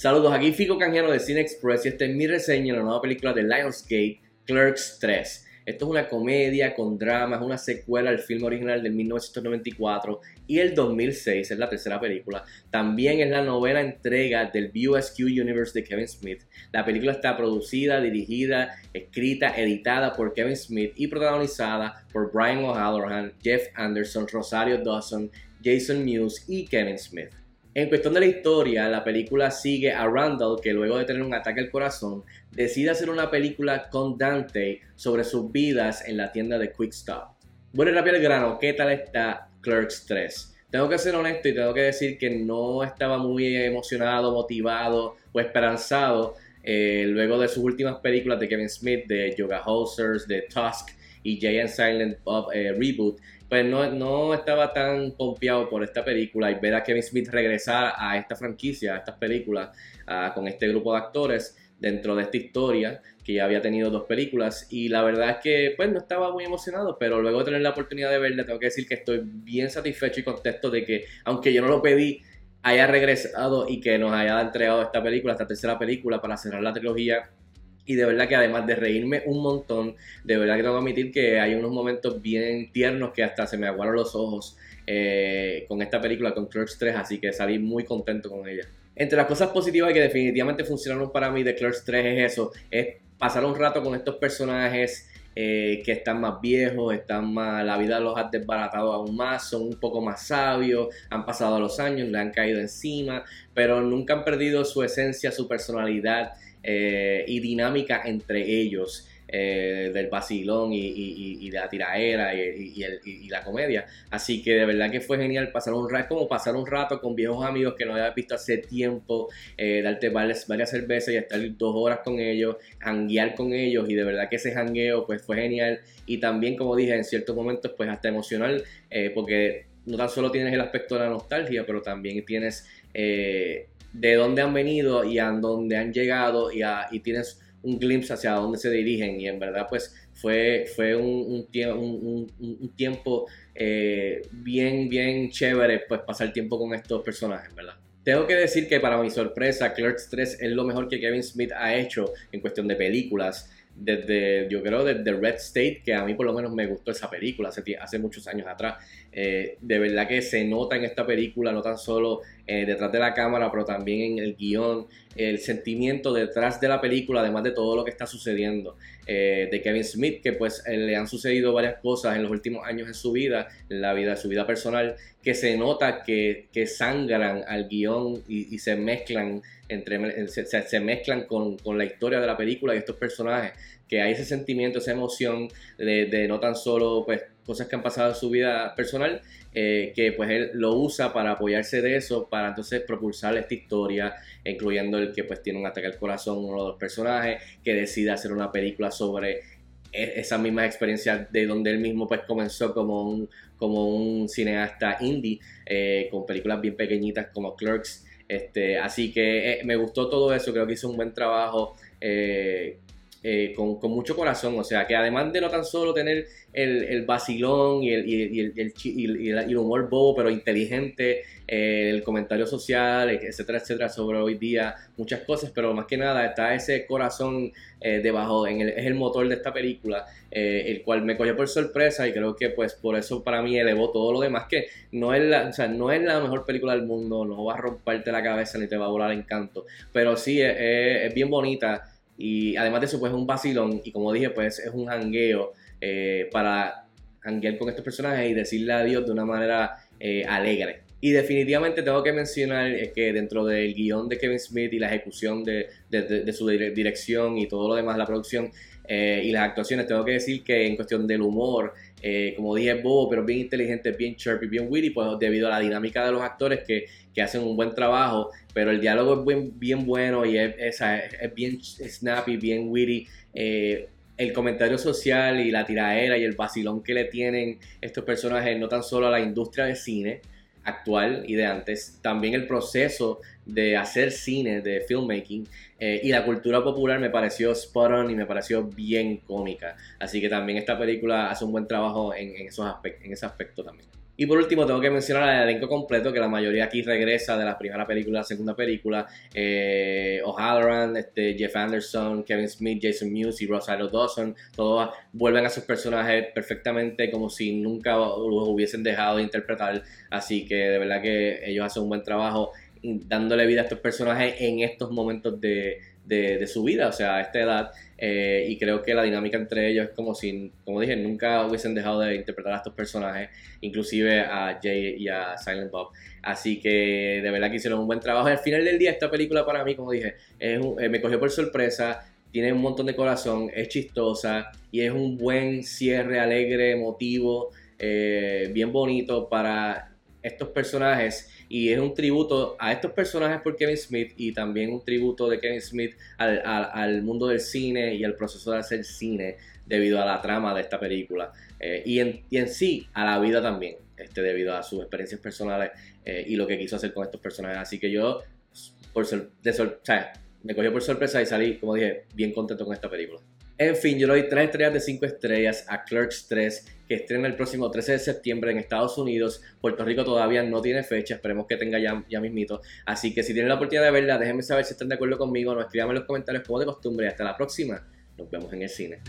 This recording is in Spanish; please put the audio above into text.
Saludos, aquí Fico Canjiano de Cine Express y esta es mi reseña de la nueva película de Lionsgate, Clerks 3. Esto es una comedia con drama, es una secuela al film original de 1994 y el 2006 es la tercera película. También es la novena entrega del VSQ Universe de Kevin Smith. La película está producida, dirigida, escrita, editada por Kevin Smith y protagonizada por Brian O'Halloran, Jeff Anderson, Rosario Dawson, Jason Mewes y Kevin Smith. En cuestión de la historia, la película sigue a Randall que luego de tener un ataque al corazón decide hacer una película con Dante sobre sus vidas en la tienda de Quick Stop. Bueno, rápido el grano, ¿qué tal está Clerks 3? Tengo que ser honesto y tengo que decir que no estaba muy emocionado, motivado o esperanzado eh, luego de sus últimas películas de Kevin Smith, de Yoga Hosers, de Tusk y Jay and Silent Bob eh, Reboot, pues no, no estaba tan pompeado por esta película y ver a Kevin Smith regresar a esta franquicia, a estas películas, con este grupo de actores dentro de esta historia, que ya había tenido dos películas, y la verdad es que pues no estaba muy emocionado, pero luego de tener la oportunidad de verla, tengo que decir que estoy bien satisfecho y contento de que, aunque yo no lo pedí, haya regresado y que nos haya entregado esta película, esta tercera película para cerrar la trilogía y de verdad que además de reírme un montón, de verdad que tengo que admitir que hay unos momentos bien tiernos que hasta se me aguaron los ojos eh, con esta película, con Clerks 3, así que salí muy contento con ella. Entre las cosas positivas que definitivamente funcionaron para mí de Clerks 3 es eso, es pasar un rato con estos personajes eh, que están más viejos, están más, la vida los ha desbaratado aún más, son un poco más sabios, han pasado los años, le han caído encima, pero nunca han perdido su esencia, su personalidad eh, y dinámica entre ellos. Eh, del vacilón y, de la tiraera y, la comedia. Así que de verdad que fue genial pasar un rato, como pasar un rato con viejos amigos que no había visto hace tiempo, eh, darte varias, varias, cervezas y estar dos horas con ellos, hanguear con ellos y de verdad que ese hangueo pues fue genial y también como dije en ciertos momentos pues hasta emocional porque no tan solo tienes el aspecto de la nostalgia, pero también tienes de dónde han venido y a dónde han llegado y, y tienes un glimpse hacia dónde se dirigen y en verdad pues fue, fue un, un, tiempo eh, bien, bien chévere pues pasar tiempo con estos personajes, ¿verdad? Tengo que decir que para mi sorpresa Clerks 3 es lo mejor que Kevin Smith ha hecho en cuestión de películas desde, yo creo, desde Red State, que a mí por lo menos me gustó esa película hace, hace muchos años atrás. Eh, de verdad que se nota en esta película, no tan solo eh, detrás de la cámara, pero también en el guion, el sentimiento detrás de la película, además de todo lo que está sucediendo. Eh, de Kevin Smith, que pues le han sucedido varias cosas en los últimos años en su vida, en la vida, su vida personal, que se nota que, que sangran al guion y, se mezclan entre se, mezclan con, con, la historia de la película y estos personajes, que hay ese sentimiento, esa emoción de, de no tan solo pues cosas que han pasado en su vida personal, eh, que pues él lo usa para apoyarse de eso, para entonces propulsar esta historia, incluyendo el que pues tiene un ataque al corazón, uno de los personajes, que decide hacer una película sobre e-, esa misma experiencia de donde él mismo pues comenzó como un, como un cineasta indie, eh, con películas bien pequeñitas como Clerks. Este, así que eh, me gustó todo eso, creo que hizo un buen trabajo. Eh, con, mucho corazón, o sea, que además de no tan solo tener el, el vacilón y el, y, el, y, el, humor bobo, pero inteligente, eh, el comentario social, etcétera, etcétera, sobre hoy día, muchas cosas, pero más que nada está ese corazón eh, debajo, en el, es el motor de esta película, el cual me cogió por sorpresa y creo que pues por eso para mí elevó todo lo demás, que no es la, o sea, no es la mejor película del mundo, no va a romperte la cabeza ni te va a volar encanto, pero sí es bien bonita y además de eso, pues es un vacilón. Y como dije, pues es un hangueo eh, para hanguear con estos personajes y decirle adiós de una manera eh, alegre. Y definitivamente tengo que mencionar que dentro del guion de Kevin Smith y la ejecución de, de, su dirección y todo lo demás, la producción eh, y las actuaciones, tengo que decir que en cuestión del humor, eh, como dije, bobo, pero bien inteligente, bien chirpy, bien witty, pues debido a la dinámica de los actores que, que hacen un buen trabajo, pero el diálogo es bien, bueno y es, es, bien snappy, bien witty. Eh, el comentario social y la tiraera y el vacilón que le tienen estos personajes, no tan solo a la industria de cine, actual y de antes, también el proceso de hacer cine, de filmmaking eh, y la cultura popular me pareció spot on y me pareció bien cómica. Así que también esta película hace un buen trabajo en, esos en ese aspecto también. Y por último, tengo que mencionar al elenco completo, que la mayoría aquí regresa de la primera película a la segunda película. Eh, O'Halloran, este, Jeff Anderson, Kevin Smith, Jason Mewes y Rosario Dawson, todos vuelven a sus personajes perfectamente como si nunca los hubiesen dejado de interpretar. Así que de verdad que ellos hacen un buen trabajo dándole vida a estos personajes en estos momentos de, de, su vida, o sea, a esta edad. Eh, y creo que la dinámica entre ellos es como si, como dije, nunca hubiesen dejado de interpretar a estos personajes, inclusive a Jay y a Silent Bob. Así que de verdad que hicieron un buen trabajo. Al final del día, esta película para mí, como dije, eh, me cogió por sorpresa. Tiene un montón de corazón, es chistosa y es un buen cierre alegre, emotivo, eh, bien bonito para estos personajes y es un tributo a estos personajes por Kevin Smith y también un tributo de Kevin Smith al, mundo del cine y al proceso de hacer cine debido a la trama de esta película eh, y, en, en, sí a la vida también este, debido a sus experiencias personales eh, y lo que quiso hacer con estos personajes. Así que yo por de me cogió por sorpresa y salí como dije bien contento con esta película en fin, yo le doy 3 estrellas de 5 estrellas a Clerks 3, que estrena el próximo 13 de septiembre en Estados Unidos. Puerto Rico todavía no tiene fecha, esperemos que tenga ya, ya mismito. Así que si tienen la oportunidad de verla, déjenme saber si están de acuerdo conmigo, nos escriban en los comentarios como de costumbre. Hasta la próxima, nos vemos en el cine.